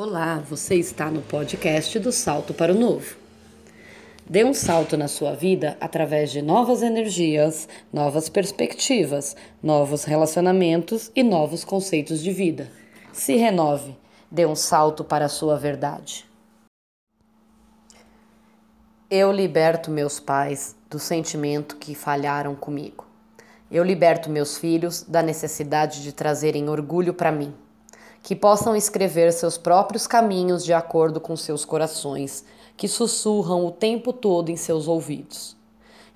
Olá, você está no podcast do Salto para o Novo. Dê um salto na sua vida através de novas energias, novas perspectivas, novos relacionamentos e novos conceitos de vida. Se renove, dê um salto para a sua verdade. Eu liberto meus pais do sentimento que falharam comigo. Eu liberto meus filhos da necessidade de trazerem orgulho para mim que possam escrever seus próprios caminhos de acordo com seus corações, que sussurram o tempo todo em seus ouvidos.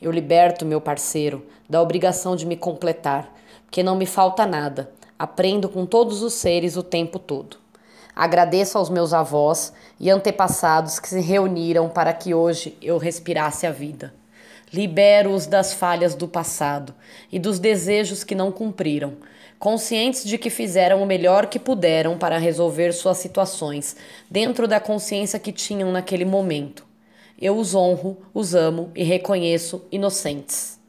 Eu liberto meu parceiro da obrigação de me completar, porque não me falta nada, aprendo com todos os seres o tempo todo. Agradeço aos meus avós e antepassados que se reuniram para que hoje eu respirasse a vida. Libero-os das falhas do passado e dos desejos que não cumpriram, conscientes de que fizeram o melhor que puderam para resolver suas situações, dentro da consciência que tinham naquele momento. Eu os honro, os amo e reconheço inocentes.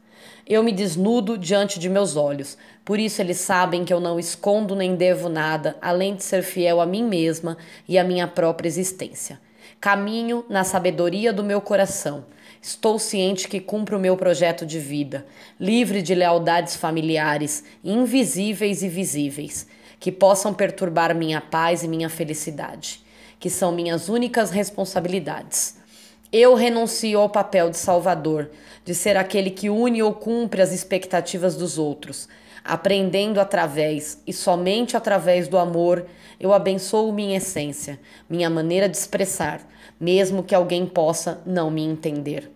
Eu me desnudo diante de meus olhos, por isso eles sabem que eu não escondo nem devo nada além de ser fiel a mim mesma e à minha própria existência. Caminho na sabedoria do meu coração. Estou ciente que cumpro o meu projeto de vida, livre de lealdades familiares, invisíveis e visíveis, que possam perturbar minha paz e minha felicidade, que são minhas únicas responsabilidades. Eu renuncio ao papel de salvador, de ser aquele que une ou cumpre as expectativas dos outros. Aprendendo através e somente através do amor, eu abençoo minha essência, minha maneira de expressar, mesmo que alguém possa não me entender.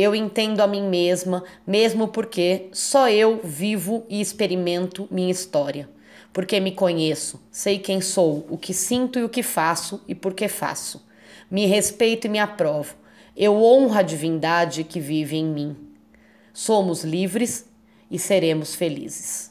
Eu entendo a mim mesma, mesmo porque só eu vivo e experimento minha história. Porque me conheço, sei quem sou, o que sinto e o que faço e por que faço. Me respeito e me aprovo. Eu honro a divindade que vive em mim. Somos livres e seremos felizes.